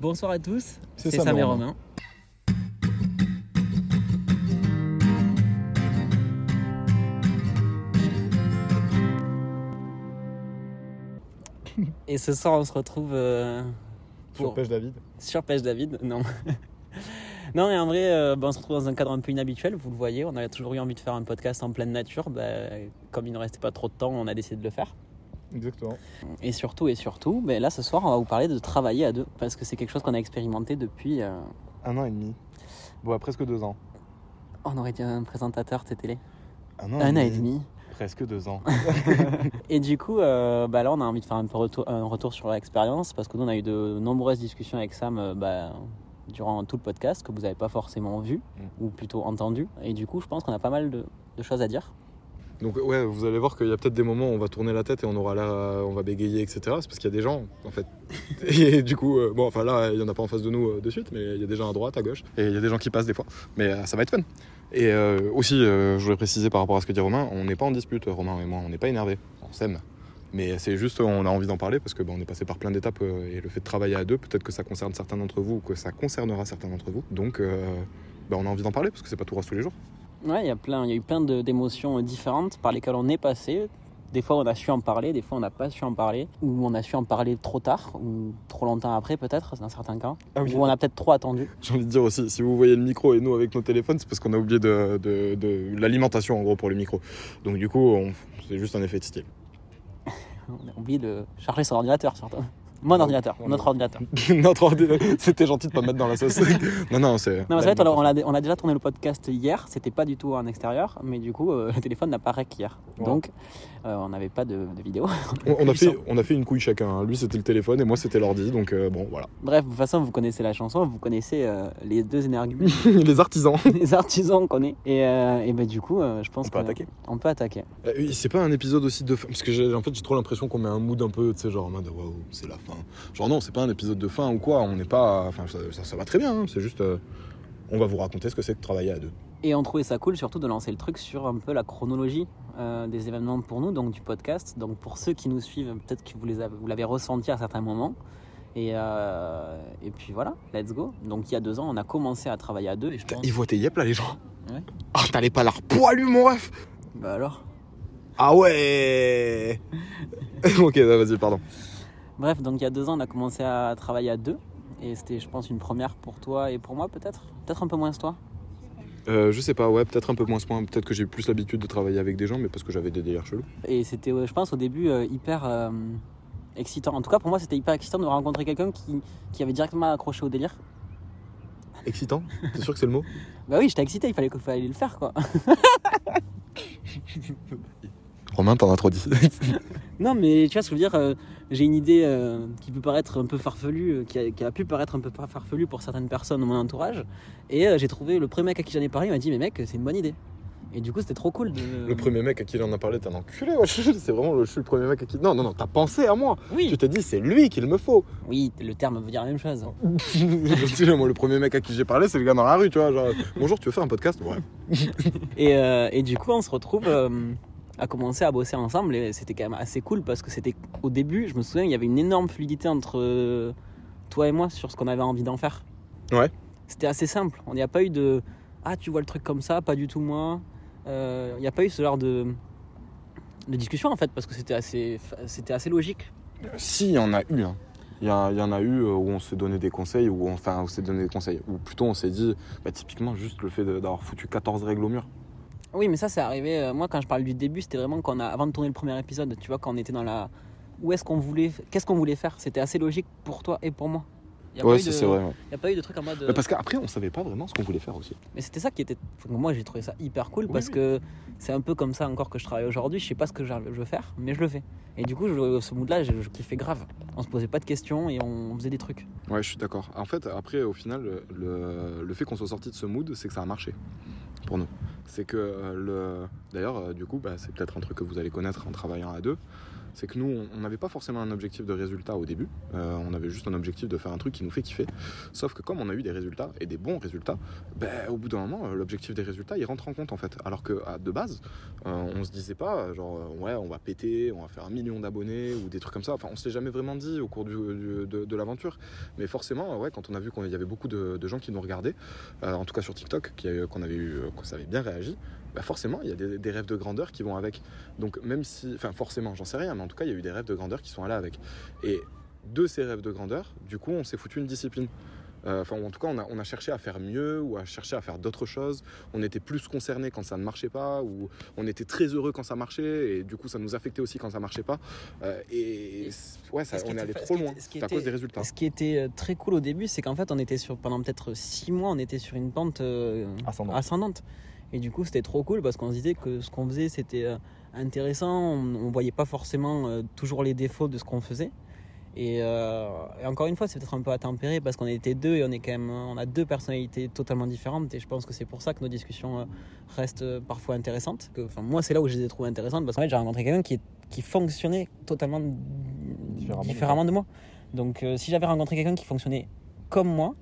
Bonsoir à tous, C'est Sam Sam et et Romain. Romain. Et ce soir, on se retrouve euh, Sur Pêche David. sur Pêche David. Non. non, mais en vrai, euh, bah, on se retrouve dans un cadre un peu inhabituel. Vous le voyez, on a toujours eu envie de faire un podcast en pleine nature. Bah, comme il ne restait pas trop de temps, on a décidé de le faire. Exactement. Et surtout, et surtout, bah, là ce soir, on va vous parler de travailler à deux. Parce que c'est quelque chose qu'on a expérimenté depuis. euh, Un an et demi. Bon, presque deux ans. on aurait dit un présentateur de télé. Un an, Un et demi. Presque deux ans. Et du coup, euh, bah là, on a envie de faire un, peu retour, un retour sur l'expérience parce que nous, on a eu de nombreuses discussions avec Sam euh, bah, durant tout le podcast que vous n'avez pas forcément vu Mm. ou plutôt entendu. Et du coup, je pense qu'on a pas mal de, de choses à dire. Donc ouais, vous allez voir qu'il y a peut-être des moments où on va tourner la tête et on aura l'air, euh, on va bégayer, etc. C'est parce qu'il y a des gens, en fait. Et du coup, euh, bon, enfin là, il y en a pas en face de nous euh, de suite, mais il y a des gens à droite, à gauche, et il y a des gens qui passent des fois. Mais euh, ça va être fun. Et aussi, je voulais préciser par rapport à ce que dit Romain, on n'est pas en dispute, Romain et moi, on n'est pas énervé, on s'aime. Mais c'est juste, on a envie d'en parler parce que bah, on est passé par plein d'étapes et le fait de travailler à deux, peut-être que ça concerne certains d'entre vous ou que ça concernera certains d'entre vous. Donc, bah, on a envie d'en parler parce que c'est pas tout rose tous les jours. Ouais, il y a plein, il y a eu plein d'émotions différentes par lesquelles on est passé. Des fois, on a su en parler, des fois, on n'a pas su en parler, ou on a su en parler trop tard, ou trop longtemps après, peut-être, dans certains cas, Ah oui. ou on a peut-être trop attendu. J'ai envie de dire aussi, si vous voyez le micro et nous avec nos téléphones, c'est parce qu'on a oublié de, de- de l'alimentation en gros pour le micro. Donc du coup, c'est juste un effet de style. On a oublié de charger son ordinateur, surtout. Mon ordinateur, notre ordinateur. Notre ordinateur, c'était gentil de pas me mettre dans la sauce. non, non, c'est. Non, mais c'est vrai, on a, on a déjà tourné le podcast hier, c'était pas du tout en extérieur, mais du coup, euh, le téléphone n'a pas rec hier. Ouais. Donc, euh, on n'avait pas de, de vidéo. On, on a fait, on a fait une couille chacun. hein. Lui, c'était le téléphone et moi, c'était l'ordi. Donc euh, bon, voilà. Bref, de toute façon, vous connaissez la chanson, vous connaissez euh, les deux énergies, Les artisans. les artisans qu'on est. Et, euh, et ben, du coup, euh, je pense On peut que- attaquer. On peut attaquer. Euh, c'est pas un épisode aussi de fin. Parce que j'ai, en fait, j'ai trop l'impression qu'on met un mood un peu, tu sais, genre en mode waouh, c'est la fin. Genre non, c'est pas un épisode de fin ou quoi. On n'est pas. Enfin, ça, ça- ça va très bien. hein. C'est juste. euh, on va vous raconter ce que c'est de travailler à deux. Et on trouvait ça cool surtout de lancer le truc sur un peu la chronologie euh, des événements pour nous, donc du podcast. Donc pour ceux qui nous suivent, peut-être que vous les avez- vous l'avez ressenti à certains moments. Et, euh, et puis voilà, let's go. Donc il y a deux ans, on a commencé à travailler à deux. Et je pense... Ils voient tes yep là, les gens. Ouais. Ah, t'allais pas l'air poilu, mon ref. Bah alors? Ah ouais Ok, bah, vas-y, pardon. Bref, donc il y a deux ans, on a commencé à travailler à deux. Et c'était, je pense, une première pour toi et pour moi, peut-être? Peut-être un peu moins toi? Euh, je sais pas, ouais, peut-être un peu moins ce point. Peut-être que j'ai plus l'habitude de travailler avec des gens, mais parce que j'avais des délires chelous. Et c'était, je pense, au début euh, hyper euh, excitant. En tout cas, pour moi, c'était hyper excitant de rencontrer quelqu'un qui, qui avait directement accroché au délire. Excitant? T'es sûr que c'est le mot? Bah oui, j'étais excité, il fallait, fallait le faire, quoi. Romain, t'en as trop dit. Non, mais tu vois ce que je veux dire euh, J'ai une idée euh, qui peut paraître un peu farfelue, euh, qui, a, qui a pu paraître un peu farfelue pour certaines personnes de mon entourage. Et euh, j'ai trouvé le premier mec à qui j'en ai parlé, il m'a dit Mais mec, c'est une bonne idée. Et du coup, c'était trop cool de. Le premier mec à qui il en a parlé, t'es un enculé. C'est vraiment le, je suis le premier mec à qui. Non, non, non, t'as pensé à moi. Oui. Tu t'es dit, c'est lui qu'il me faut. Oui, le terme veut dire la même chose. Moi, le premier mec à qui j'ai parlé, c'est le gars dans la rue, tu vois. Genre, bonjour, tu veux faire un podcast? Ouais. Et, euh, et du coup, on se retrouve euh, à commencer à bosser ensemble. Et c'était quand même assez cool parce que c'était au début, je me souviens, il y avait une énorme fluidité entre euh, toi et moi sur ce qu'on avait envie d'en faire. Ouais. C'était assez simple. On n'y a pas eu de Ah, tu vois le truc comme ça, pas du tout moi. Euh, Il n'y a pas eu ce genre de, de discussion en fait parce que c'était assez, c'était assez logique. Si, il y en a eu. hein. Il y, il y en a eu euh, où on s'est donné des conseils, ou enfin, on s'est donné des conseils. Ou plutôt, on s'est dit, bah, typiquement, juste le fait d'avoir foutu 14 règles au mur. Oui, mais ça, c'est arrivé. euh, moi, quand je parle du début, c'était vraiment quand a, avant de tourner le premier épisode. Tu vois, quand on était dans la. Où est-ce qu'on voulait. Qu'est-ce qu'on voulait faire? C'était assez logique pour toi et pour moi. Il n'y a, Ouais, pas eu c'est de- c'est vrai. ouais. y a pas eu de truc en mode. Mais parce qu'après, on savait pas vraiment ce qu'on voulait faire aussi. Mais c'était ça qui était. enfin, Moi, j'ai trouvé ça hyper cool Oui, parce oui. que c'est un peu comme ça encore que je travaille aujourd'hui. Je sais pas ce que je veux faire, mais je le fais. Et du coup, je- ce mood-là, je, je kiffais grave. On se posait pas de questions et on faisait des trucs. Ouais, je suis d'accord. En fait, après, au final, le, le fait qu'on soit sorti de ce mood, c'est que ça a marché pour nous. C'est que euh, le. D'ailleurs, euh, du coup, bah, c'est peut-être un truc que vous allez connaître en travaillant à deux. C'est que nous, on- n'avait pas forcément un objectif de résultat au début. Euh, on avait juste un objectif de faire un truc qui nous fait kiffer. Sauf que comme on a eu des résultats et des bons résultats, ben, au bout d'un moment, euh, l'objectif des résultats, il rentre en compte en fait. Alors que de base, euh, on se disait pas, euh, genre, euh, ouais, on va péter, on va faire un million d'abonnés ou des trucs comme ça. Enfin, on se l'est jamais vraiment dit au cours de, l'aventure. Mais forcément, ouais, quand on a vu qu'il y avait beaucoup de, gens qui nous regardaient, euh, en tout cas sur TikTok, qu'on avait eu, euh, que ça avait bien réagi, bah forcément, il y a des, des rêves de grandeur qui vont avec. Donc même si, enfin forcément, j'en sais rien, mais en tout cas, il y a eu des rêves de grandeur qui sont allés avec. Et de ces rêves de grandeur, du coup, on s'est foutu une discipline. Euh, Enfin, en tout cas, on a, on a cherché à faire mieux ou à chercher à faire d'autres choses. On était plus concerné quand ça ne marchait pas, ou on était très heureux quand ça marchait, et du coup, ça nous affectait aussi quand ça marchait pas. Euh, et ouais, ça, Ce qui on est était allé trop loin. C'est à cause des résultats. Ce qui était euh, très cool au début, c'est qu'en fait, on était sur pendant peut-être six mois, on était sur une pente euh, Ascendante. ascendante. Et du coup, c'était trop cool parce qu'on se disait que ce qu'on faisait, c'était euh, intéressant. On, on voyait pas forcément euh, toujours les défauts de ce qu'on faisait. Et, euh, et encore une fois, c'est peut-être un peu à tempérer parce qu'on était deux et on est quand même, on a deux personnalités totalement différentes. Et je pense que c'est pour ça que nos discussions restent parfois intéressantes. Que, enfin, moi, c'est là où je les ai trouvées intéressantes parce qu'en fait, j'ai rencontré quelqu'un qui, fonctionnait totalement Différemment différemment, de de moi. Donc, euh, si j'avais rencontré quelqu'un qui fonctionnait comme moi,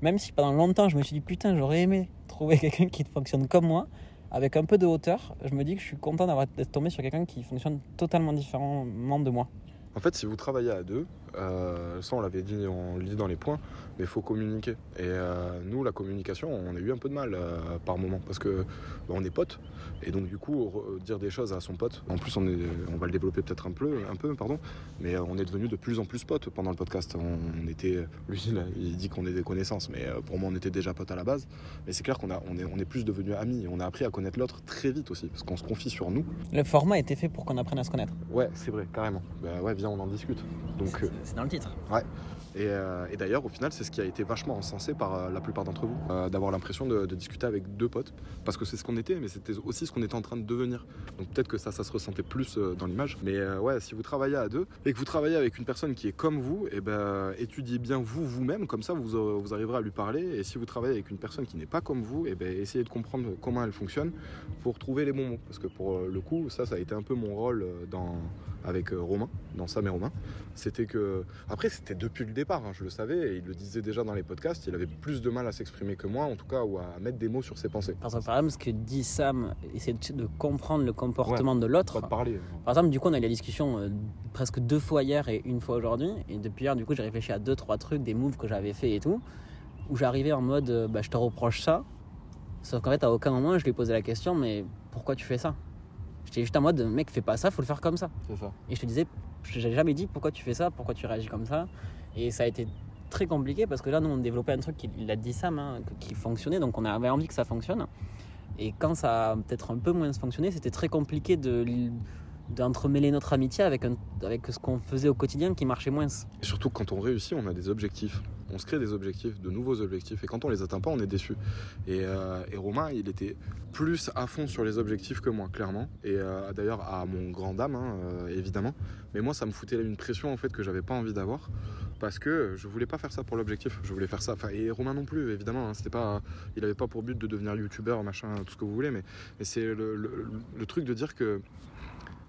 même si pendant longtemps je me suis dit putain, j'aurais aimé trouver quelqu'un qui fonctionne comme moi, avec un peu de hauteur, je me dis que je suis content d'avoir tombé sur quelqu'un qui fonctionne totalement différemment de moi. En fait, si vous travaillez à deux, euh, ça on l'avait dit, on le dit dans les points, mais il faut communiquer. Et euh, nous, la communication, on a eu un peu de mal euh, par moment parce que bah, on est potes. Et donc du coup, re- dire des choses à son pote. En plus, on, est, on va le développer peut-être un peu, un peu, pardon. Mais euh, on est devenu de plus en plus potes pendant le podcast. On, était, lui, là, il dit qu'on est des connaissances, mais euh, pour moi, on était déjà potes à la base. Mais c'est clair qu'on a, on est, on est plus devenus amis. On a appris à connaître l'autre très vite aussi, parce qu'on se confie sur nous. Le format était fait pour qu'on apprenne à se connaître. Ouais, c'est vrai, carrément. Bah ouais, viens, on en discute. Donc euh, c'est dans le titre. et, euh, et d'ailleurs, au final, c'est ce qui a été vachement encensé par euh, la plupart d'entre vous, euh, d'avoir l'impression de, discuter avec deux potes, parce que c'est ce qu'on était, mais c'était aussi ce qu'on était en train de devenir. Donc peut-être que ça, ça se ressentait plus euh, dans l'image. Mais ouais, si vous travaillez à deux et que vous travaillez avec une personne qui est comme vous, et ben étudiez bien vous vous-même, comme ça vous, vous arriverez à lui parler. Et si vous travaillez avec une personne qui n'est pas comme vous, et ben essayez de comprendre comment elle fonctionne pour trouver les bons mots. Parce que pour le coup, ça, ça a été un peu mon rôle dans avec euh, Romain, dans Sam et Romain. C'était que après c'était depuis le départ, hein, je le savais, et il le disait déjà dans les podcasts. Il avait plus de mal à s'exprimer que moi, en tout cas, ou à mettre des mots sur ses pensées. Parce que par exemple, ce que dit Sam, c'est de- comprendre le comportement de l'autre. Pas de parler. Par exemple, du coup, on a eu la discussion euh, presque deux fois hier et une fois aujourd'hui. Et depuis hier, du coup, j'ai réfléchi à deux, trois trucs, des moves que j'avais fait et tout. Où j'arrivais en mode, euh, bah, je te reproche ça. Sauf qu'en fait, à aucun moment, je lui ai posé la question, mais pourquoi tu fais ça? J'étais juste en mode, mec, fais pas ça, faut le faire comme ça. C'est ça. Et je te disais, je n'ai jamais dit pourquoi tu fais ça, pourquoi tu réagis comme ça. Et ça a été très compliqué parce que là, nous, on développait un truc, qui- il a dit Sam, hein, qui fonctionnait, donc on avait envie que ça fonctionne. Et quand ça a peut-être un peu moins fonctionné, c'était très compliqué de d'entremêler notre amitié avec, un- avec ce qu'on faisait au quotidien qui marchait moins. Et surtout quand on réussit, on a des objectifs. On se crée des objectifs, de nouveaux objectifs. Et quand on les atteint pas, on est déçu. Et, euh, Romain, il était plus à fond sur les objectifs que moi, clairement. Et euh, d'ailleurs, à mon grand dame, hein, euh, évidemment. Mais moi, ça me foutait une pression en fait que j'avais pas envie d'avoir. parce que je voulais pas faire ça pour l'objectif. Je voulais faire ça. Et Romain non plus, évidemment. hein, c'était pas, il avait pas pour but de devenir youtubeur, machin, tout ce que vous voulez. Mais, c'est le truc de dire que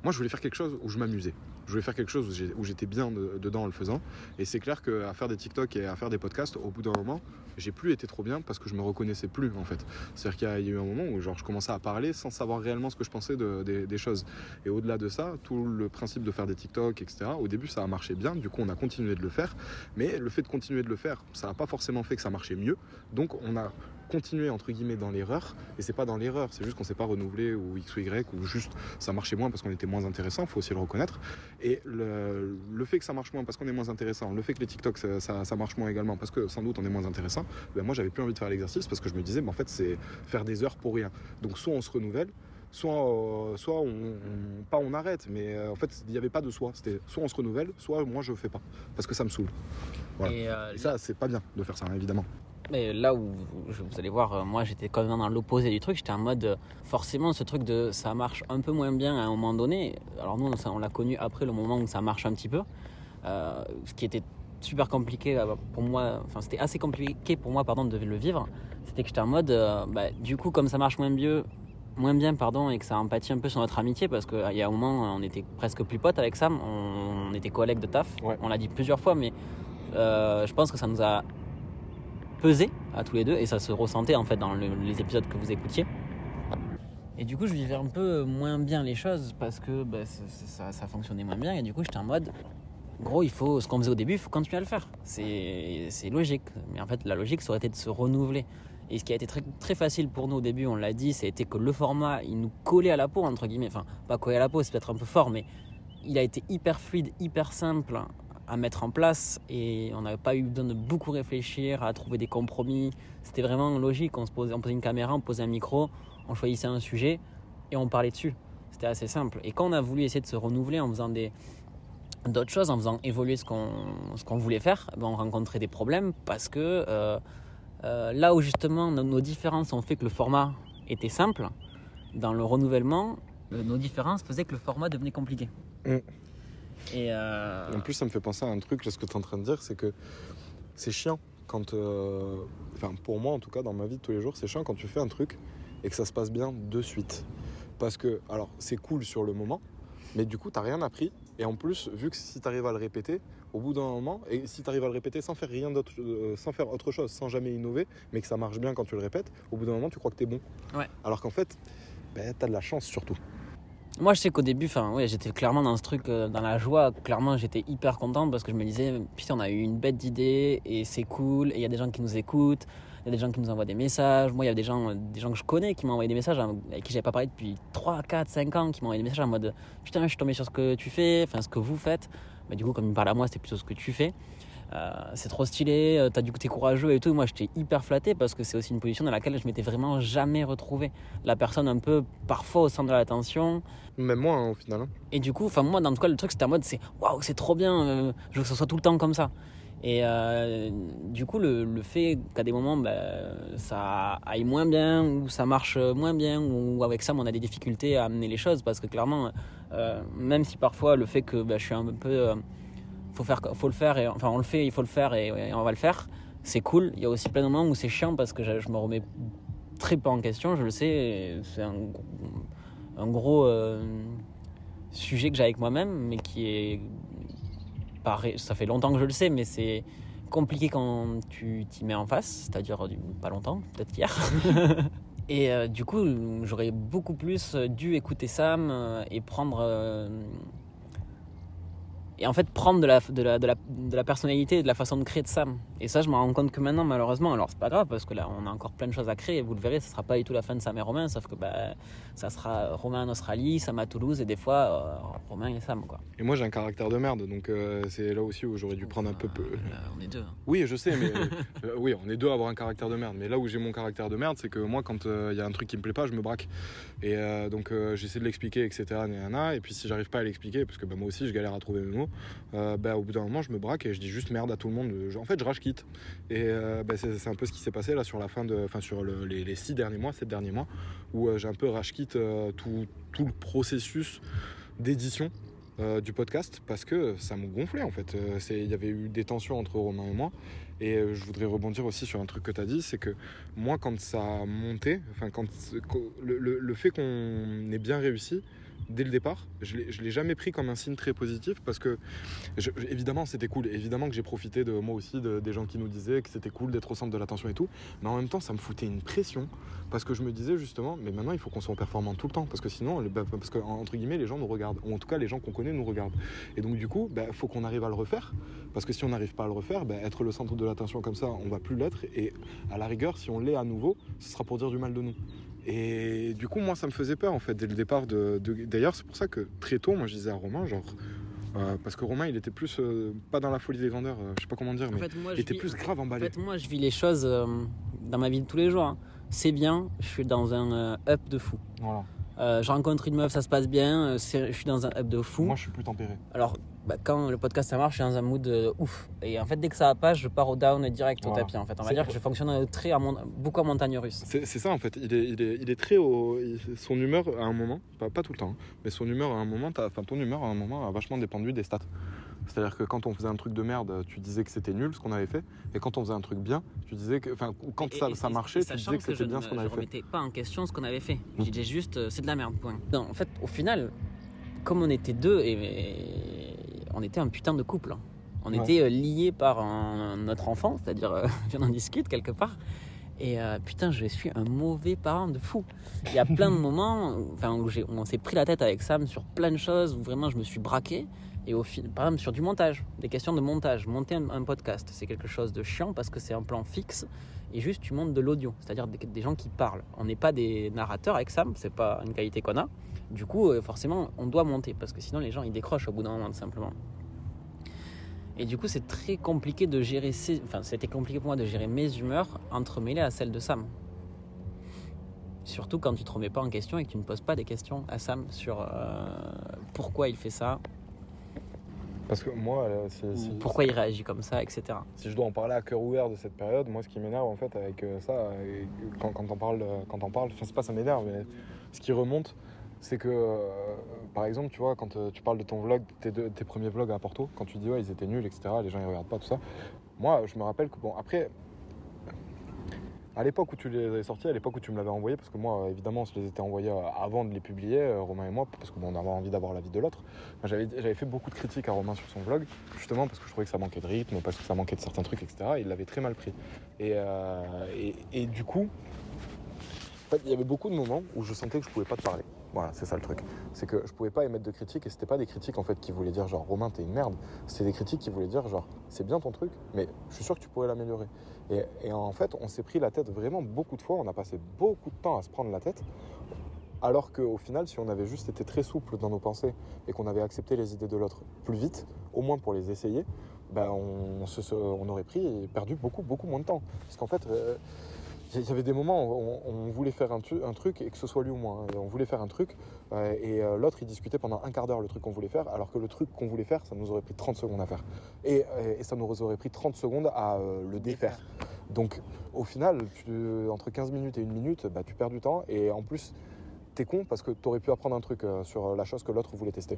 moi, je voulais faire quelque chose où je m'amusais. Je voulais faire quelque chose où j'étais bien de- dedans en le faisant. Et c'est clair qu'à faire des TikTok et à faire des podcasts, au bout d'un moment, j'ai plus été trop bien parce que je me reconnaissais plus en fait. C'est-à-dire qu'il y a- eu un moment où genre, je commençais à parler sans savoir réellement ce que je pensais de- des, des choses. Et au-delà de ça, tout le principe de faire des TikTok, etc., au début ça a marché bien, du coup on a continué de le faire. Mais le fait de continuer de le faire, ça n'a pas forcément fait que ça marchait mieux. Donc on a continué entre guillemets dans l'erreur. Et c'est pas dans l'erreur, c'est juste qu'on s'est pas renouvelé ou X ou Y ou juste ça marchait moins parce qu'on était moins intéressant, faut aussi le reconnaître. Et le, le fait que ça marche moins parce qu'on est moins intéressant, le fait que les TikTok ça, ça- ça marche moins également parce que sans doute on est moins intéressant, ben moi j'avais plus envie de faire l'exercice parce que je me disais, ben en fait c'est faire des heures pour rien. Donc soit on se renouvelle, soit, euh, soit on, on- pas on arrête, mais euh, en fait il n'y avait pas de soit. C'était soit on se renouvelle, soit moi je fais pas parce que ça me saoule. Voilà. Et, euh, Et ça c'est pas bien de faire ça évidemment. Mais là où vous allez voir, euh, moi j'étais quand même dans l'opposé du truc. J'étais en mode, euh, forcément, ce truc de ça marche un peu moins bien à un moment donné. Alors nous, on, l'a connu après le moment où ça marche un petit peu. Euh, ce qui était super compliqué pour moi, enfin c'était assez compliqué pour moi, pardon, de le vivre. C'était que j'étais en mode, euh, bah, du coup, comme ça marche moins bien, moins bien, pardon, et que ça empathie un peu sur notre amitié, parce qu'il y a un moment, on était presque plus potes avec Sam, on, on était collègues de taf. Ouais. On l'a dit plusieurs fois, mais euh, je pense que ça nous a pesé à tous les deux et ça se ressentait en fait dans le- les épisodes que vous écoutiez. Et du coup, je vivais un peu moins bien les choses parce que bah, ça, fonctionnait moins bien et du coup, j'étais en mode gros, il faut ce qu'on faisait au début, il faut continuer à le faire. C'est logique, mais en fait, la logique, ça aurait été de se renouveler. Et ce qui a été très, très facile pour nous au début, on l'a dit, c'était que le format, il nous collait à la peau, entre guillemets. Enfin, pas collé à la peau, c'est peut-être un peu fort, mais il a été hyper fluide, hyper simple à mettre en place et on n'avait pas eu besoin de beaucoup réfléchir, à trouver des compromis. C'était vraiment logique. On se posait, on posait une caméra, on posait un micro, on choisissait un sujet et on parlait dessus. C'était assez simple. Et quand on a voulu essayer de se renouveler en faisant des d'autres choses, en faisant évoluer ce qu'on ce qu'on voulait faire, eh ben, on rencontrait des problèmes parce que euh, euh, là où justement nos, nos différences ont fait que le format était simple, dans le renouvellement, euh, nos différences faisaient que le format devenait compliqué. Mm. Et euh, En plus, ça me fait penser à un truc, là, ce que tu es en train de dire, c'est que c'est chiant quand. euh, Enfin, pour moi, en tout cas, dans ma vie de tous les jours, c'est chiant quand tu fais un truc et que ça se passe bien de suite. Parce que, alors, c'est cool sur le moment, mais du coup, t'as rien appris. Et en plus, vu que si tu arrives à le répéter, au bout d'un moment, et si tu arrives à le répéter sans faire rien d'autre, euh, sans faire autre chose, sans jamais innover, mais que ça marche bien quand tu le répètes, au bout d'un moment, tu crois que t'es bon. Ouais. Alors qu'en fait, ben, t'as de la chance surtout. Moi, je sais qu'au début, enfin, ouais, j'étais clairement dans ce truc, euh, dans la joie. Clairement, j'étais hyper content parce que je me disais, putain, on a eu une bête d'idées et c'est cool. Et il y a des gens qui nous écoutent, il y a des gens qui nous envoient des messages. Moi, il y a des gens, euh, des gens que je connais qui m'ont envoyé des messages hein, avec qui j'avais pas parlé depuis 3, 4, 5 ans, qui m'ont envoyé des messages en mode, putain, je suis tombé sur ce que tu fais, enfin, ce que vous faites. Mais du coup, comme ils me parlent à moi, c'était plutôt ce que tu fais. Euh, c'est trop stylé, euh, t'as du coup t'es courageux et tout. Moi j'étais hyper flatté parce que c'est aussi une position dans laquelle je m'étais vraiment jamais retrouvé. La personne un peu parfois au centre de l'attention, Même moi, hein, au final. hein. et du coup, enfin moi, dans tout cas, le truc c'était en mode c'est waouh, c'est trop bien, euh, je veux que ce soit tout le temps comme ça. Et euh, du coup, le, le fait qu'à des moments bah, ça aille moins bien, ou ça marche moins bien, ou avec ça, on a des difficultés à amener les choses, parce que clairement, euh, même si parfois le fait que bah, je suis un peu. euh, faut, faire, faut le faire, et, enfin on le fait, il faut le faire et, et on va le faire, c'est cool. Il y a aussi plein de moments où c'est chiant parce que je, je me remets très peu en question, je le sais, c'est un, gros- un gros. euh, sujet que j'ai avec moi-même, mais qui est pareil. Ça fait longtemps que je le sais, mais c'est compliqué quand tu t'y mets en face, c'est-à-dire pas longtemps, peut-être hier. et euh, du coup, j'aurais beaucoup plus dû écouter Sam euh, et prendre. euh, et en fait, prendre de la, de, la, de, la, de la personnalité et de la façon de créer de Sam. Et ça, je me rends compte que maintenant, malheureusement, alors c'est pas grave parce que là, on a encore plein de choses à créer. Et vous le verrez, ce sera pas du tout la fin de Sam et Romain, sauf que bah, ça sera Romain en Australie, Sam à Toulouse et des fois euh, Romain et Sam. Quoi. Et moi j'ai un caractère de merde, donc euh, c'est là aussi où j'aurais dû prendre un peu peu. on est deux. hein. Oui, je sais, mais euh, oui, on est deux à avoir un caractère de merde. Mais là où j'ai mon caractère de merde, c'est que moi, quand il y a un truc qui me plaît pas, je me braque. Et euh, donc euh, j'essaie de l'expliquer, etc. Et puis si j'arrive pas à l'expliquer, parce que bah, moi aussi je galère à trouver mes mots, euh, bah, au bout d'un moment je me braque et je dis juste merde à tout le monde. En fait, je rage quitte. Et euh, bah, c'est un peu ce qui s'est passé là sur la fin de, enfin sur le- les, six derniers mois, sept derniers mois, où euh, j'ai un peu rage quitte euh, tout, tout le processus d'édition du podcast parce que ça me gonflait en fait. Euh, Il y avait eu des tensions entre Romain et moi. Et je voudrais rebondir aussi sur un truc que tu as dit, c'est que moi quand ça monté, enfin quand le, le- le fait qu'on ait bien réussi dès le départ, je je l'ai jamais pris comme un signe très positif parce que évidemment c'était cool, évidemment que j'ai profité de moi aussi de- des gens qui nous disaient que c'était cool d'être au centre de l'attention et tout, mais en même temps ça me foutait une pression parce que je me disais justement, mais maintenant il faut qu'on soit performant tout le temps parce que sinon, bah, parce que entre guillemets les gens nous regardent. Ou en tout cas les gens qu'on connaît nous regardent. Et donc du coup il faut qu'on arrive à le refaire parce que si on n'arrive pas à le refaire, bah, être le centre de l'attention comme ça, on va plus l'être. Et à la rigueur si on l'est à nouveau, ce sera pour dire du mal de nous. Et du coup, moi, ça me faisait peur en fait dès le départ. De, de- D'ailleurs, c'est pour ça que très tôt, moi, je disais à Romain, genre, euh, parce que Romain, il était plus euh, pas dans la folie des grandeurs, euh, je sais pas comment dire, En mais fait, moi, il était vis- plus grave En emballé. fait, moi, je vis les choses euh, dans ma vie de tous les jours. hein. C'est bien, je suis dans un up de fou. Voilà. Je rencontre une meuf, ça se passe bien, je suis dans un up de fou. Moi, je suis plus tempéré. Alors, bah, quand le podcast ça marche, je suis dans un mood euh, ouf. Et en fait, dès que ça va pas, je pars au down direct au tapis. En fait, on va dire que je fonctionne euh, très à mon- beaucoup en montagne russe. C'est ça en fait, il est, il est, il est très au. son humeur à un moment, pas, pas tout le temps, hein, mais son humeur à un moment, enfin ton humeur à un moment a vachement dépendu des stats. C'est-à-dire que quand on faisait un truc de merde, tu disais que c'était nul ce qu'on avait fait, et quand on faisait un truc bien, tu disais que. Enfin, quand Et- ça, et- ça et- marchait, tu disais que c'était je bien ne- ce qu'on Je avait fait. remettais pas en question ce qu'on avait fait. Mm. Je disais juste, euh, c'est de la merde, point. Non, en fait, au final, comme on était deux, et on était un putain de couple. hein. On Ouais. était euh, liés par un- notre enfant, c'est-à-dire, euh, on en discute quelque part. Et euh, putain, je suis un mauvais parent de fou. Il y a plein de moments enfin, où, où on s'est pris la tête avec Sam sur plein de choses, où vraiment je me suis braqué. Et au final, par exemple, sur du montage, des questions de montage, monter un, un podcast, c'est quelque chose de chiant parce que c'est un plan fixe et juste tu montes de l'audio, c'est-à-dire des, des gens qui parlent. On n'est pas des narrateurs avec Sam, c'est pas une qualité qu'on a. Du coup, euh, forcément, on doit monter parce que sinon les gens ils décrochent au bout d'un moment tout simplement. Et du coup, c'est très compliqué de gérer ces... Enfin, c'était compliqué pour moi de gérer mes humeurs entremêlées à celles de Sam. Surtout quand tu te remets pas en question et que tu ne poses pas des questions à Sam sur euh, pourquoi il fait ça, Parce que moi, euh, si, ou si- pourquoi il réagit comme ça, etc. si je dois en parler à cœur ouvert de cette période, moi ce qui m'énerve en fait avec euh, ça, quand, quand on parle, euh, quand on parle, enfin c'est pas ça m'énerve, mais ce qui remonte, c'est que euh, par exemple, tu vois, quand euh, tu parles de ton vlog, tes, premiers vlogs à Porto, quand tu dis ouais ils étaient nuls, etc., les gens ils regardent pas tout ça. Moi je me rappelle que bon après. À l'époque où tu les avais sortis, à l'époque où tu me l'avais envoyé, parce que moi, euh, évidemment, on se les était envoyés avant de les publier, Romain et moi, parce qu'on avait envie d'avoir l'avis de l'autre. J'avais fait beaucoup de critiques à Romain sur son vlog, justement parce que je trouvais que ça manquait de rythme, parce que ça manquait de certains trucs, etc. Il l'avait très mal pris. Et, et, et du coup, en fait, il y avait beaucoup de moments où je sentais que je pouvais pas te parler. Voilà, c'est ça le truc. C'est que je pouvais pas émettre de critiques et c'était pas des critiques en fait qui voulaient dire genre Romain t'es une merde. C'était des critiques qui voulaient dire genre c'est bien ton truc, mais je suis sûr que tu pourrais l'améliorer. Et, en fait, on s'est pris la tête vraiment beaucoup de fois. On a passé beaucoup de temps à se prendre la tête. Alors qu'au final, si on avait juste été très souple dans nos pensées et qu'on avait accepté les idées de l'autre plus vite, au moins pour les essayer, ben on aurait pris et perdu beaucoup, beaucoup moins de temps. Parce qu'en fait, euh, il y avait des moments où on, on voulait faire un, tu- un truc et que ce soit lui ou moi. hein. On voulait faire un truc euh, et euh, l'autre il discutait pendant un quart d'heure le truc qu'on voulait faire, alors que le truc qu'on voulait faire, ça nous aurait pris 30 secondes à faire. Et, et ça nous aurait pris 30 secondes à euh, le défaire. Donc au final, tu- entre 15 minutes et une minute, bah, tu perds du temps et en plus, t'es con parce que tu aurais pu apprendre un truc euh, sur la chose que l'autre voulait tester.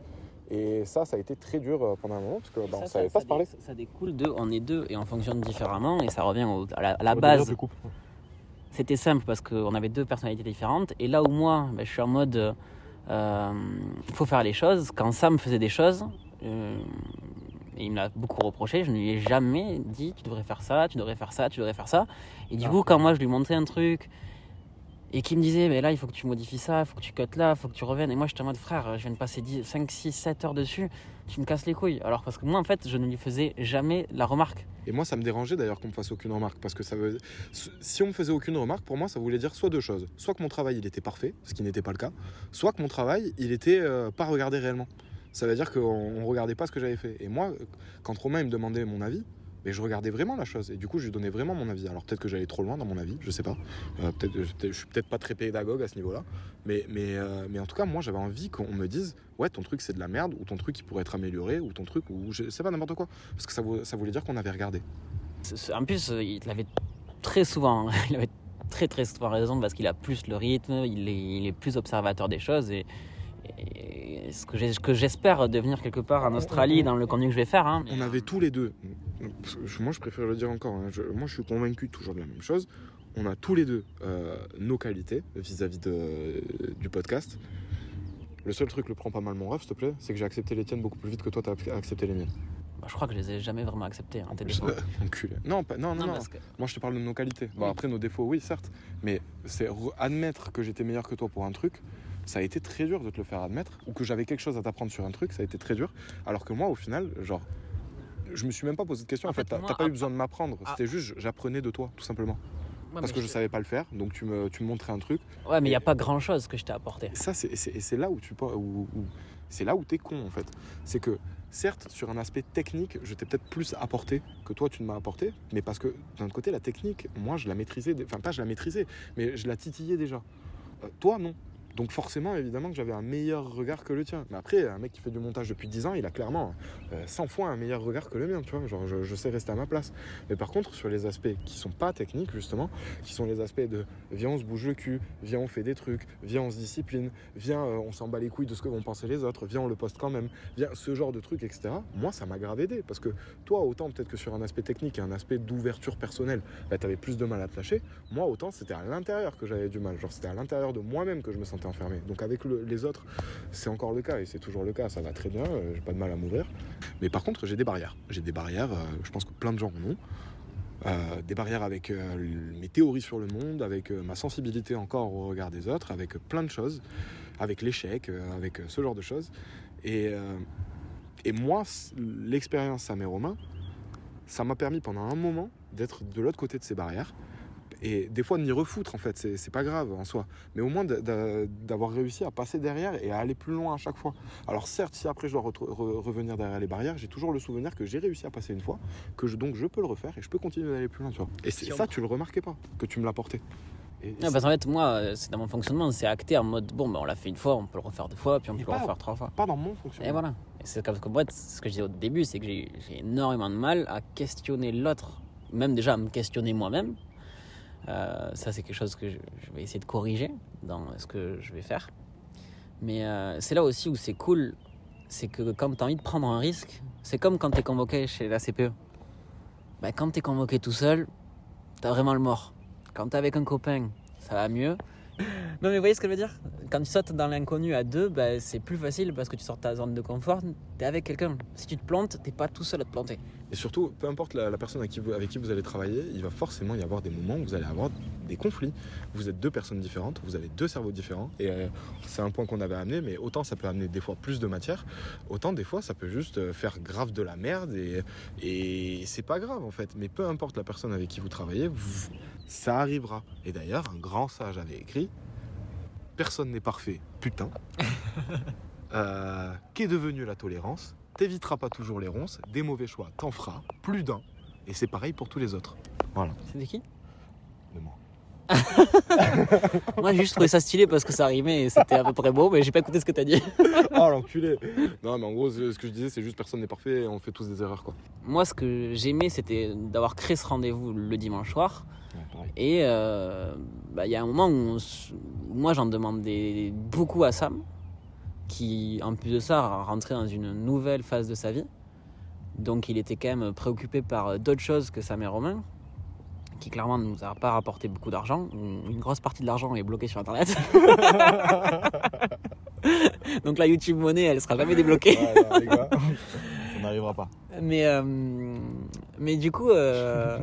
Et ça, ça a été très dur pendant un moment parce que bah, on Ça, savait ça- pas ça se parler. Ça découle de on est deux et on fonctionne différemment et ça revient au- à la, à la Au base. du couple. C'était simple parce qu'on avait deux personnalités différentes et là où moi ben, je suis en mode euh, il faut faire les choses. Quand Sam faisait des choses, euh, et il me l'a beaucoup reproché, je ne lui ai jamais dit tu devrais faire ça, tu devrais faire ça, tu devrais faire ça. Et du Ah. coup, quand moi je lui montrais un truc et qu'il me disait mais là il faut que tu modifies ça, il faut que tu cotes là, il faut que tu reviennes. Et moi j'étais en mode frère, je viens de passer 10, 5, 6, 7 heures dessus, tu me casses les couilles. Alors parce que moi en fait je ne lui faisais jamais la remarque. Et moi, ça me dérangeait d'ailleurs qu'on me fasse aucune remarque parce que ça veut. Si on me faisait aucune remarque, pour moi, ça voulait dire soit deux choses. Soit que mon travail, il était parfait, ce qui n'était pas le cas, soit que mon travail, il était euh, pas regardé réellement. Ça veut dire qu'on on regardait pas ce que j'avais fait. Et moi, quand Romain il me demandait mon avis, mais je regardais vraiment la chose. Et du coup, je lui donnais vraiment mon avis. Alors peut-être que j'allais trop loin dans mon avis, je sais pas. Euh, peut-être, je suis peut-être pas très pédagogue à ce niveau-là. Mais, mais, euh, mais en tout cas, moi, j'avais envie qu'on me dise Ouais, ton truc, c'est de la merde, ou ton truc, il pourrait être amélioré, ou ton truc, ou je sais pas, n'importe quoi. Parce que ça, ça voulait dire qu'on avait regardé. En plus, euh, il l'avait très souvent, il avait très très souvent raison parce qu'il a plus le rythme, il est, il est plus observateur des choses et, et ce que j'espère devenir quelque part en Australie dans le contenu que je vais faire. hein. On avait tous les deux, moi je préfère le dire encore, hein, je- moi je suis convaincu toujours de la même chose, on a tous les deux euh, nos qualités vis-à-vis du podcast. Le seul truc, le prends pas mal mon rêve, s'il te plaît, c'est que j'ai accepté les tiennes beaucoup plus vite que toi t'as accepté les miennes. Bah, je crois que je les ai jamais vraiment acceptés en téléphone. Enculé. Non, pas- non, non, Non, non. parce que- Moi, je te parle de nos qualités. Bon, Oui. après, nos défauts, oui, certes. Mais c'est re- admettre que j'étais meilleur que toi pour un truc, ça a été très dur de te le faire admettre. Ou que j'avais quelque chose à t'apprendre sur un truc, ça a été très dur. Alors que moi, au final, genre, je me suis même pas posé de question. En, En fait, t'as pas eu besoin de m'apprendre. ah. C'était juste, j'apprenais de toi, tout simplement. Ouais, Parce que je savais pas le faire. Donc, tu me, tu me montrais un truc. Ouais, mais il n'y a pas grand chose que je t'ai apporté. Et ça, c'est là où tu où- où- c'est là où t'es con en fait. C'est que certes, sur un aspect technique, je t'ai peut-être plus apporté que toi tu ne m'as apporté, mais parce que d'un autre côté, la technique, moi, je la maîtrisais, enfin pas je la maîtrisais, mais je la titillais déjà. Euh, toi, non. Donc forcément, évidemment que j'avais un meilleur regard que le tien. Mais après, un mec qui fait du montage depuis 10 ans, il a clairement euh, 100 fois un meilleur regard que le mien, tu vois. Genre, je, sais rester à ma place. Mais par contre, sur les aspects qui sont pas techniques, justement, qui sont les aspects de viens, on se bouge le cul, viens, on fait des trucs, viens, on se discipline, viens, euh, on s'en bat les couilles de ce que vont penser les autres, viens, on le poste quand même, viens, ce genre de trucs, etc. Moi, ça m'a grave aidé parce que toi, autant peut-être que sur un aspect technique et un aspect d'ouverture personnelle, bah, tu avais plus de mal à te lâcher. Moi, autant c'était à l'intérieur que j'avais du mal. Genre, c'était à l'intérieur de moi-même que je me sentais Donc, avec le- les autres, c'est encore le cas et c'est toujours le cas. Ça va très bien, euh, j'ai pas de mal à m'ouvrir. Mais par contre, j'ai des barrières. J'ai des barrières, euh, je pense que plein de gens en ont. Euh, des barrières avec euh, mes théories sur le monde, avec ma sensibilité encore au regard des autres, avec plein de choses, avec l'échec, avec ce genre de choses. Et, et moi, l'expérience Sam et Romain, ça m'a permis pendant un moment d'être de l'autre côté de ces barrières. Et des fois de m'y refoutre en fait, c'est pas grave en soi. Mais au moins d'a- d'a- d'avoir réussi à passer derrière et à aller plus loin à chaque fois. Alors certes, si après je dois re- revenir derrière les barrières, j'ai toujours le souvenir que j'ai réussi à passer une fois, que je, donc je peux le refaire et je peux continuer d'aller plus loin. Tu vois. Et ça, tu le remarquais pas, que tu me l'apportais. C'est- parce qu'en fait, moi, euh, c'est dans mon fonctionnement, c'est acté en mode bon, ben, on l'a fait une fois, on peut le refaire deux fois, puis on Mais peut le refaire trois fois. pas dans mon fonctionnement. Et voilà. Et c'est comme, ce que je disais au début, c'est que j'ai énormément de mal à questionner l'autre, même déjà à me questionner moi-même. Euh, ça, c'est quelque chose que je, vais essayer de corriger dans ce que je vais faire. Mais euh, c'est là aussi où c'est cool, c'est que quand tu as envie de prendre un risque, c'est comme quand tu es convoqué chez la CPE. Bah, quand tu es convoqué tout seul, tu as vraiment le mort. Quand tu avec un copain, ça va mieux. Non mais vous voyez ce que je veux dire? Quand tu sautes dans l'inconnu à deux, bah, c'est plus facile parce que tu sors de ta zone de confort, t'es avec quelqu'un. Si tu te plantes, t'es pas tout seul à te planter. Et surtout, peu importe la, personne avec qui, vous, avec qui vous allez travailler, il va forcément y avoir des moments où vous allez avoir des conflits. Vous êtes deux personnes différentes, vous avez deux cerveaux différents. Et euh, c'est un point qu'on avait amené, mais autant ça peut amener des fois plus de matière, autant des fois ça peut juste euh, faire grave de la merde. Et, et c'est pas grave en fait. Mais peu importe la personne avec qui vous travaillez, vous- ça arrivera. Et d'ailleurs, un grand sage avait écrit Personne n'est parfait, putain. Euh, Qu'est devenue la tolérance? T'éviteras pas toujours les ronces, des mauvais choix, t'en feras, plus d'un. Et c'est pareil pour tous les autres. Voilà. C'était qui? De moi. Moi j'ai juste trouvé ça stylé parce que ça rimait et c'était à peu près beau, mais j'ai pas écouté ce que t'as dit. Oh l'enculé Non mais en gros ce que je disais c'est juste personne n'est parfait et on fait tous des erreurs quoi. Moi ce que j'aimais c'était d'avoir créé ce rendez-vous le dimanche soir. Et euh, bah, il y a un moment où s- moi j'en demandais beaucoup à Sam, qui en plus de ça rentrait dans une nouvelle phase de sa vie. Donc il était quand même préoccupé par d'autres choses que Sam et Romain, qui clairement ne nous a pas rapporté beaucoup d'argent. Une grosse partie de l'argent est bloquée sur Internet. Donc la YouTube monnaie, elle sera jamais débloquée. Ouais, non, les gars, ça n'arrivera pas. Mais, euh, mais du coup, euh,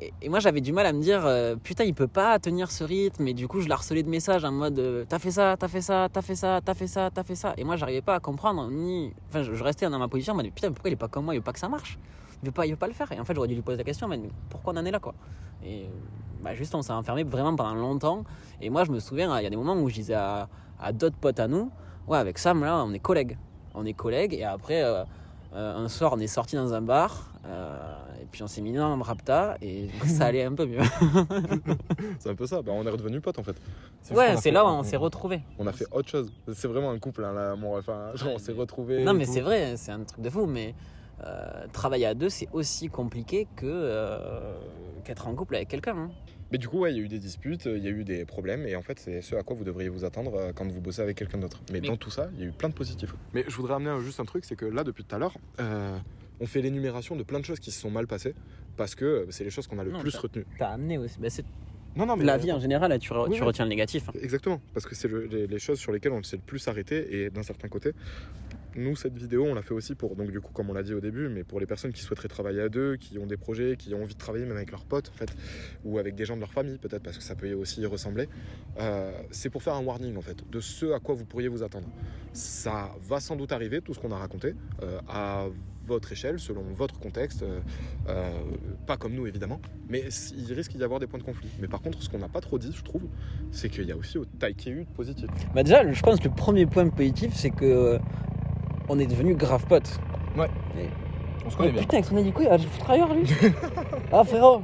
et, moi j'avais du mal à me dire, euh, putain, il peut pas tenir ce rythme. Et du coup, je l'harcelais de messages en mode, euh, t'as fait ça, t'as fait ça, t'as fait ça, t'as fait ça, t'as fait ça. Et moi, j'arrivais pas à comprendre, ni. Enfin, je, restais dans ma position, mais putain, pourquoi il est pas comme moi, il veut pas que ça marche? Il veut, pas, il veut pas le faire. Et en fait, j'aurais dû lui poser la question, mais pourquoi on en est là, quoi? Et bah, juste, on s'est enfermé vraiment pendant longtemps. Et moi, je me souviens, il y a des moments où je disais à, d'autres potes à nous, ouais, avec Sam, là, on est collègues. On est collègues, et après. euh, un soir, on est sorti dans un bar, puis on s'est mis dans un rapta, et ça allait un peu mieux. C'est un peu ça, bah, on est redevenu potes en fait. ouais, a c'est fait- là où on s'est retrouvés. On a fait autre chose. C'est vraiment un couple, hein, là, mon- enfin, genre, on s'est retrouvés. Non, et mais c'est vrai, c'est un truc de fou, mais euh, travailler à deux, c'est aussi compliqué que, euh, qu'être en couple avec quelqu'un. hein. Mais du coup, ouais, il y a eu des disputes, il y a eu des problèmes, et en fait, c'est ce à quoi vous devriez vous attendre euh, quand vous bossez avec quelqu'un d'autre. Mais, Mais- dans tout ça, il y a eu plein de positifs. Mais je voudrais amener juste un truc, c'est que là, depuis tout à l'heure, euh, on fait l'énumération de plein de choses qui se sont mal passées, parce que euh, c'est les choses qu'on a le Non, plus retenues. T'as amené aussi. bah, Non, non, mais la vie en général, là, tu, re- Oui, tu oui. retiens le négatif. hein. Exactement, parce que c'est le- les, les choses sur lesquelles on s'est le plus arrêté, et d'un certain côté, nous, cette vidéo, on l'a fait aussi pour, donc du coup, comme on l'a dit au début, mais pour les personnes qui souhaiteraient travailler à deux, qui ont des projets, qui ont envie de travailler même avec leurs potes, en fait, ou avec des gens de leur famille, peut-être, parce que ça peut aussi y ressembler, euh, c'est pour faire un warning, en fait, de ce à quoi vous pourriez vous attendre. Ça va sans doute arriver, tout ce qu'on a raconté, euh, à votre échelle, selon votre contexte, euh, euh, pas comme nous, évidemment, mais il risque d'y avoir des points de conflit. Mais par contre, ce qu'on n'a pas trop dit, je trouve, c'est qu'il y a aussi au taille qui eu de positif. Bah déjà, je pense que le premier point positif, c'est que euh, on est devenu grave potes. On se Oh, putain, avec son hélico, il va foutre ailleurs, lui. ah frérot,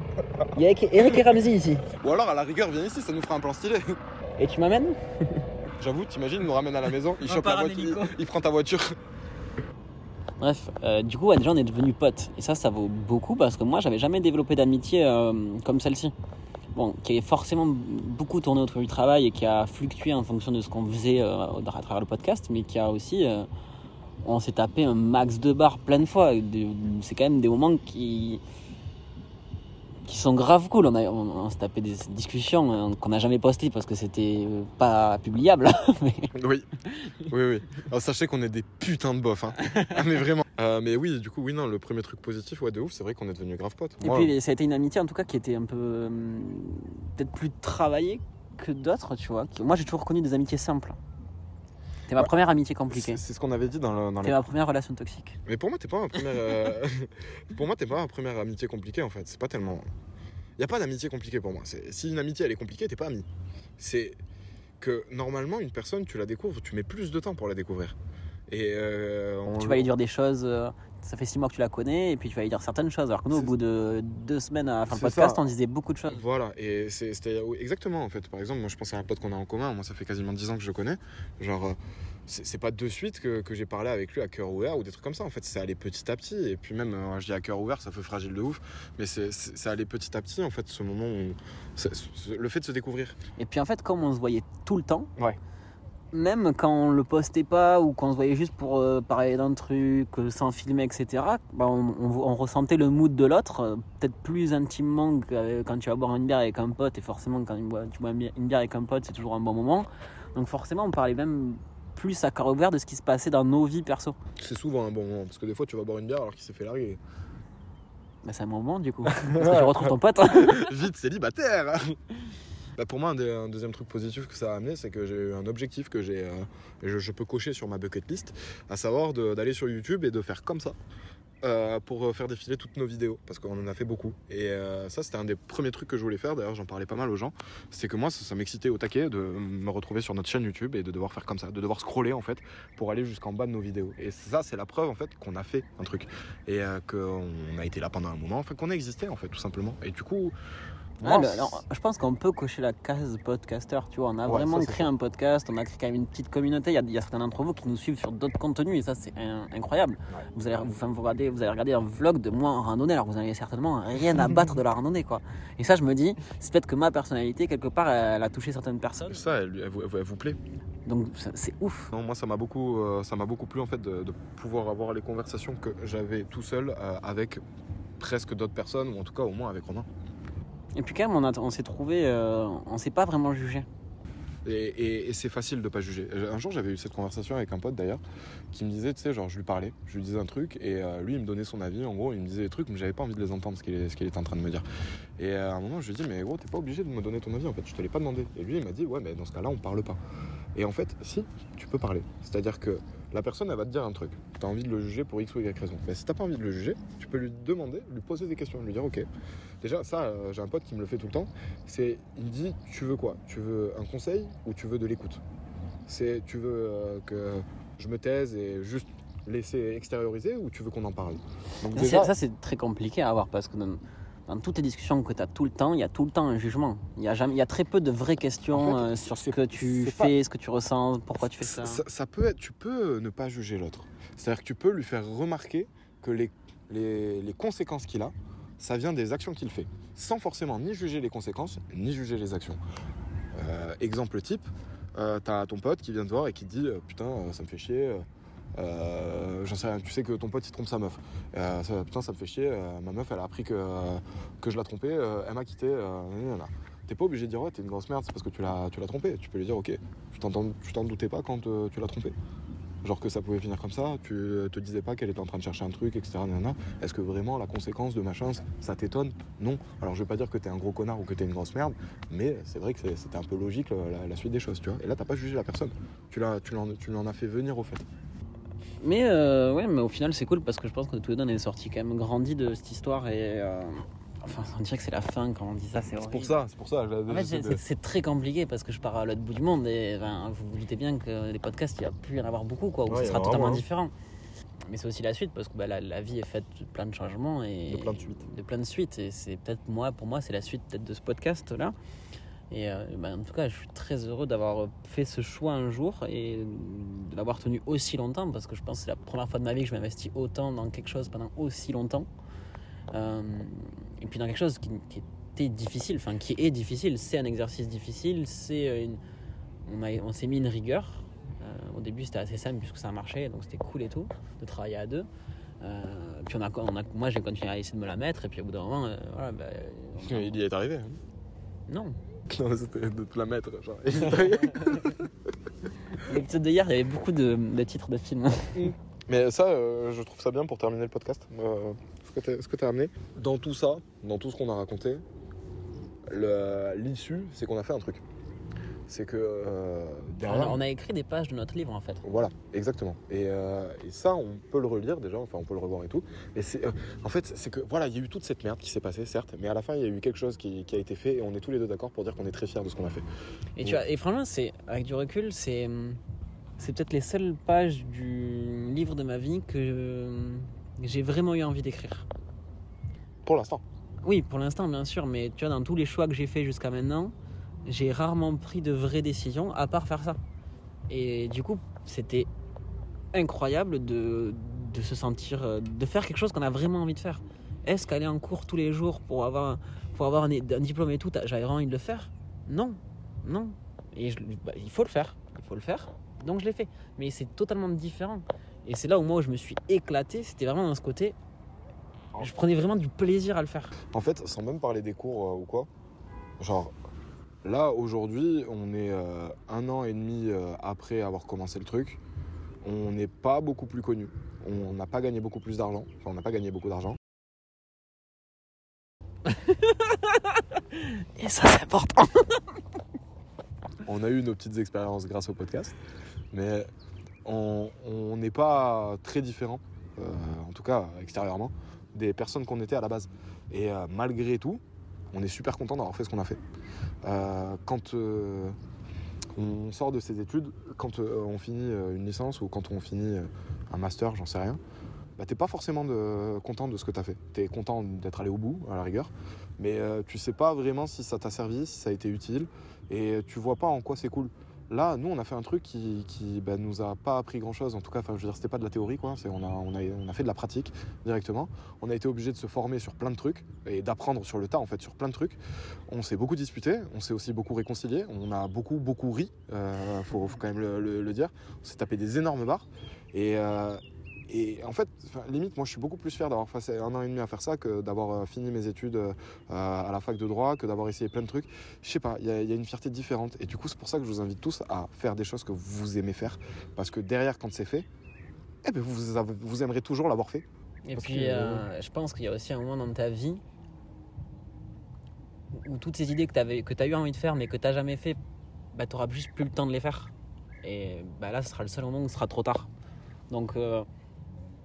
il y a Eric et Ramsey ici. Ou alors, à la rigueur, viens ici, ça nous fera un plan stylé. Et tu m'amènes? J'avoue, t'imagines, il nous ramène à la maison, il chope la voiture, il prend ta voiture. Bref, euh, du coup, ouais, déjà, on est devenus potes. Et ça, ça vaut beaucoup parce que moi, j'avais jamais développé d'amitié euh, comme celle-ci. Bon, qui est forcément beaucoup tourné autour du travail et qui a fluctué en fonction de ce qu'on faisait euh, à travers le podcast, mais qui a aussi. euh, on s'est tapé un max de barres plein de fois. C'est quand même des moments qui. Qui sont grave cool. On, a, on, on s'est tapé des discussions euh, qu'on n'a jamais postées parce que c'était pas publiable. mais- Oui, oui, oui. Alors, sachez qu'on est des putains de bofs, hein. Ah, mais vraiment. Euh, mais oui, du coup, oui, non, le premier truc positif, ouais, de ouf, c'est vrai qu'on est devenu grave potes. Et Moi, puis ça a été une amitié en tout cas qui était un peu euh, peut-être plus travaillée que d'autres, tu vois. Moi j'ai toujours connu des amitiés simples. T'es ma Ouais. première amitié compliquée. c'est ce qu'on avait dit dans, le, dans T'es ma première relation toxique. Mais pour moi, t'es pas ma première. euh, pour moi, t'es pas ma première amitié compliquée en fait. C'est pas tellement. Il y a pas d'amitié compliquée pour moi. C'est- Si une amitié elle est compliquée, t'es pas ami. C'est que normalement une personne, tu la découvres, tu mets plus de temps pour la découvrir. Et euh, on Tu vas lui dire des choses, euh, ça fait six mois que tu la connais, et puis tu vas lui dire certaines choses. Alors que nous, au bout de deux semaines à faire le podcast, ça. on disait beaucoup de choses. Voilà, et c'était exactement en fait. Par exemple, moi je pense à un pote qu'on a en commun, moi ça fait quasiment 10 ans que je le connais. Genre, euh, c'est pas de suite que, que j'ai parlé avec lui à cœur ouvert ou des trucs comme ça en fait. C'est allé petit à petit, et puis même, euh, je dis à cœur ouvert, ça fait fragile de ouf, mais c'est- allé petit à petit en fait, ce moment où. le fait de se découvrir. Et puis en fait, comme on se voyait tout le temps, Ouais. Même quand on le postait pas ou qu'on se voyait juste pour euh, parler d'un truc, euh, sans filmer, etc., bah, on, on- on ressentait le mood de l'autre, euh, peut-être plus intimement que quand tu vas boire une bière avec un pote. Et forcément, quand tu bois, une bière- avec un pote, c'est toujours un bon moment. Donc forcément, on parlait même plus à cœur ouvert de ce qui se passait dans nos vies perso. C'est souvent un bon moment, parce que des fois tu vas boire une bière alors qu'il s'est fait larguer. Bah, c'est un bon moment du coup. Parce que tu retrouves ton pote. Vite célibataire Bah, pour moi, un, deuxième truc positif que ça a amené, c'est que j'ai eu un objectif que j'ai, euh, je, peux cocher sur ma bucket list, à savoir d'aller sur YouTube et de faire comme ça. euh, pour faire défiler toutes nos vidéos parce qu'on en a fait beaucoup. Et euh, ça c'était un des premiers trucs que je voulais faire. D'ailleurs j'en parlais pas mal aux gens. C'est que moi ça, m'excitait au taquet de me retrouver sur notre chaîne YouTube et de devoir faire comme ça de devoir scroller en fait pour aller jusqu'en bas de nos vidéos. Et ça c'est la preuve en fait qu'on a fait un truc. Et euh, qu'on a été là pendant un moment enfin qu'on a existé en fait tout simplement. Et du coup Ouais, moi, le- alors, je pense qu'on peut cocher la case podcaster. Tu vois, on a Ouais, vraiment ça, créé un podcast, on a créé quand même une petite communauté. Il y a, il y a certains d'entre vous qui nous suivent sur d'autres contenus et ça, c'est incroyable. Vous, allez, vous, vous, regardez, vous allez regarder un vlog de moi en randonnée, alors vous n'avez certainement rien à battre de la randonnée. quoi. Et ça, je me dis, c'est peut-être que ma personnalité, quelque part, elle, a touché certaines personnes. ça elle, elle vous- elle plaît Donc, c'est ouf. Non, moi ça m'a beaucoup, euh, ça m'a beaucoup plu en fait de, de pouvoir avoir les conversations que j'avais tout seul euh, avec presque d'autres personnes ou en tout cas au moins avec Romain. Et puis, quand même, on, s'est trouvé, euh, on s'est pas vraiment jugé. Et, c'est facile de pas juger. Un jour j'avais eu cette conversation avec un pote d'ailleurs qui me disait, tu sais, genre je lui parlais, je lui disais un truc et euh, lui il me donnait son avis. En gros, il me disait des trucs mais j'avais pas envie de les entendre ce qu'il qu'il était en train de me dire. Et euh, à un moment je lui dis mais gros t'es pas obligé de me donner ton avis en fait, je te l'ai pas demandé. Et lui il m'a dit ouais mais dans ce cas-là on parle pas. Et en fait si tu peux parler, c'est-à-dire que la personne elle va te dire un truc, t'as envie de le juger pour x ou y raison. Mais si t'as pas envie de le juger, tu peux lui demander, lui poser des questions, lui dire ok. Déjà ça euh, j'ai un pote qui me le fait tout le temps. C'est il me dit tu veux quoi? Tu veux un conseil ou tu veux de l'écoute? C'est tu veux euh, que je me taise et juste laisser extérioriser ou tu veux qu'on en parle? Donc déjà Ça, c'est très compliqué à avoir parce que dans, toutes les discussions que tu as tout le temps, il y a tout le temps un jugement. Il y a, jamais, il y a très peu de vraies questions En fait, euh, sur ce que tu fais, ce que tu ressens, pourquoi tu fais ça. ça, ça peut être, tu peux ne pas juger l'autre. C'est-à-dire que tu peux lui faire remarquer que les, les, les conséquences qu'il a ça vient des actions qu'il fait, sans forcément ni juger les conséquences, ni juger les actions. Euh, exemple type, euh, t'as ton pote qui vient te voir et qui te dit euh, putain ça me fait chier, euh, tu sais que ton pote il trompe sa meuf. Euh, putain ça me fait chier, euh, ma meuf elle a appris que, que je l'ai trompé, elle m'a quitté. T'es pas obligé de dire ouais t'es une grosse merde, c'est parce que tu l'as tu trompé. Tu peux lui dire ok, tu t'en doutais pas quand tu l'as trompé. Genre que ça pouvait finir comme ça, tu te disais pas qu'elle était en train de chercher un truc, etc. Est-ce que vraiment la conséquence de machin, ça t'étonne? Non. Alors je vais pas dire que t'es un gros connard ou que t'es une grosse merde, mais c'est vrai que c'était un peu logique la, la- suite des choses, tu vois. Et là t'as pas jugé la personne, tu l'as, tu l'en as fait venir au fait. Mais euh, ouais, mais au final, c'est cool parce que je pense que tous les deux, on est sortis quand même grandi de cette histoire et. euh, Enfin, on dirait que c'est la fin quand on dit ça, c'est C'est pour ça, c'est pour ça. En fait, c'est- très compliqué parce que je pars à l'autre bout du monde et enfin, vous vous doutez bien que les podcasts, il n'y a plus y en avoir beaucoup, quoi, où Ouais, ce sera totalement vraiment, différent. Mais c'est aussi la suite parce que bah, la, la vie est faite de plein de changements et De plein de suites. de plein de suites. Et c'est peut-être moi, pour moi, c'est la suite peut-être de ce podcast-là. Et euh, bah, en tout cas, je suis très heureux d'avoir fait ce choix un jour et de l'avoir tenu aussi longtemps parce que je pense que c'est la première fois de ma vie que je m'investis autant dans quelque chose pendant aussi longtemps. Euh, et puis dans quelque chose qui, qui était difficile, enfin qui est difficile, c'est un exercice difficile, c'est euh, une... on, a- on s'est mis une rigueur. Euh, au début c'était assez simple puisque ça marchait, donc c'était cool et tout, de travailler à deux. Puis on a, on a, moi j'ai continué à essayer de me la mettre et puis au bout d'un moment, voilà, on- Il y est arrivé. hein. non. Non, c'était de te la mettre. Genre. L'épisode d'hier, il y avait beaucoup de, de titres de films. Mais ça, euh, je trouve ça bien pour terminer le podcast. euh, ce que tu as amené. Dans tout ça, dans tout ce qu'on a raconté, l'issue, c'est qu'on a fait un truc. C'est que euh, On a, on a écrit des pages de notre livre en fait. Voilà, exactement. Et, euh, et ça, on peut le relire déjà, enfin on peut le revoir et tout. Mais c'est, euh, en fait, c'est que voilà, il y a eu toute cette merde qui s'est passée, certes, mais à la fin, il y a eu quelque chose qui, qui a été fait et on est tous les deux d'accord pour dire qu'on est très fiers de ce qu'on a fait. Et, tu vois, et franchement, c'est, avec du recul, c'est, c'est peut-être les seules pages du livre de ma vie que j'ai vraiment eu envie d'écrire. Pour l'instant. Oui, pour l'instant, bien sûr, mais tu vois, dans tous les choix que j'ai faits jusqu'à maintenant, j'ai rarement pris de vraies décisions à part faire ça. Et du coup, c'était incroyable de, de se sentir, euh, de faire quelque chose qu'on a vraiment envie de faire. Est-ce qu'aller en cours tous les jours pour avoir, pour avoir un, diplôme et tout, j'avais vraiment envie de le faire? Non, non. Et bah, il faut le faire, il faut le faire. Donc je l'ai fait. Mais c'est totalement différent. Et c'est là où moi je me suis éclaté, c'était vraiment dans ce côté. Je prenais vraiment du plaisir à le faire. En fait, sans même parler des cours euh, ou quoi, genre là aujourd'hui, on est euh, un an et demi euh, après avoir commencé le truc. On n'est pas beaucoup plus connu. On n'a pas gagné beaucoup plus d'argent. Enfin, on n'a pas gagné beaucoup d'argent. Et ça c'est important. On a eu nos petites expériences grâce au podcast, mais on n'est pas très différent, euh, en tout cas extérieurement, des personnes qu'on était à la base. Et malgré tout, on est super content d'avoir fait ce qu'on a fait. Euh, quand euh, on sort de ses études, quand euh, on finit une licence ou quand on finit un master, j'en sais rien, bah, t'es pas forcément content de ce que t'as fait. T'es content d'être allé au bout, à la rigueur, mais tu sais pas vraiment si ça t'a servi, si ça a été utile, et tu vois pas en quoi c'est cool. Là, nous, on a fait un truc qui, qui bah, nous a pas appris grand chose. En tout cas, je veux dire, c'était pas de la théorie, on, a, fait de la pratique directement. On a été obligé de se former sur plein de trucs et d'apprendre sur le tas, en fait, sur plein de trucs. On s'est beaucoup disputé, on s'est aussi beaucoup réconcilié. On a beaucoup, beaucoup ri. Euh, faut, faut quand même le, dire. On s'est tapé des énormes barres. Euh, et en fait, limite, moi, je suis beaucoup plus fier d'avoir passé un an et demi à faire ça que d'avoir euh, fini mes études euh, à la fac de droit, que d'avoir essayé plein de trucs. Je sais pas, il y, a- il y a une fierté différente. Et du coup, c'est pour ça que je vous invite tous à faire des choses que vous aimez faire. Parce que derrière, quand c'est fait, eh ben, vous, vous aimerez toujours l'avoir fait. Et Parce puis, que- euh, je pense qu'il y a aussi un moment dans ta vie où, toutes ces idées que tu as eu envie de faire mais que tu jamais fait, bah, tu n'auras juste plus le temps de les faire. Et bah, là, ce sera le seul moment où ce sera trop tard. Donc, euh,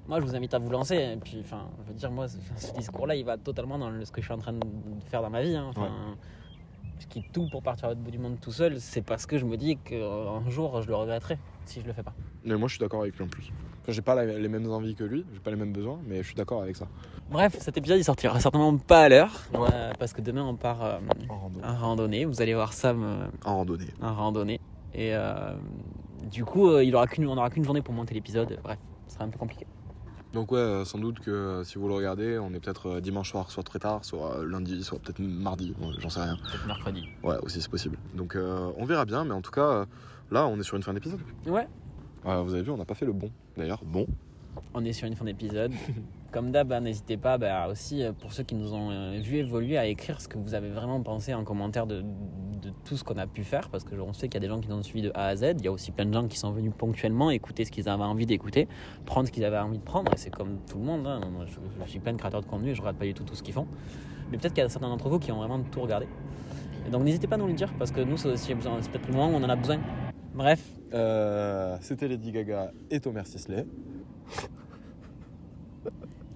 moi, je vous invite à vous lancer. Et puis, enfin, je veux dire, moi, ce, discours-là, il va totalement dans le- ce que je suis en train de faire dans ma vie. hein. Enfin, Je quitte tout pour partir à l'autre bout du monde tout seul. C'est parce que je me dis qu'un jour, je le regretterai si je le fais pas. Mais moi, je suis d'accord avec lui en plus. Enfin, j'ai pas les mêmes envies que lui, j'ai pas les mêmes besoins, mais je suis d'accord avec ça. Bref, cet épisode il sortira certainement pas à l'heure Ouais. euh, parce que demain on part euh, En rando. en randonnée. Vous allez voir Sam euh, En randonnée. en randonnée et euh, du coup euh, il aura qu'une, on aura qu'une journée pour monter l'épisode. Bref, ce sera un peu compliqué. Donc ouais, euh, sans doute que euh, si vous le regardez, on est peut-être euh, dimanche soir, soit très tard, soit lundi, soit peut-être mardi, ouais, j'en sais rien. Peut-être mercredi. Ouais, aussi c'est possible. Donc euh, on verra bien, mais en tout cas, là on est sur une fin d'épisode. Ouais, Ouais, vous avez vu, on n'a pas fait le bon. D'ailleurs, bon. on est sur une fin d'épisode. Comme d'hab, hein, n'hésitez pas bah, aussi euh, pour ceux qui nous ont euh, vu évoluer à écrire ce que vous avez vraiment pensé en commentaire de, tout ce qu'on a pu faire parce que on sait qu'il y a des gens qui nous ont suivi de A à Z. Il y a aussi plein de gens qui sont venus ponctuellement écouter ce qu'ils avaient envie d'écouter, prendre ce qu'ils avaient envie de prendre. Et c'est comme tout le monde. hein. Je, suis plein de créateurs de contenu et je regarde pas du tout tout ce qu'ils font. Mais peut-être qu'il y a certains d'entre vous qui ont vraiment tout regardé. Donc n'hésitez pas à nous le dire parce que nous, c'est peut-être le moment où on en a besoin. Bref, Euh, C'était Lady Gaga et Thomas Sisley.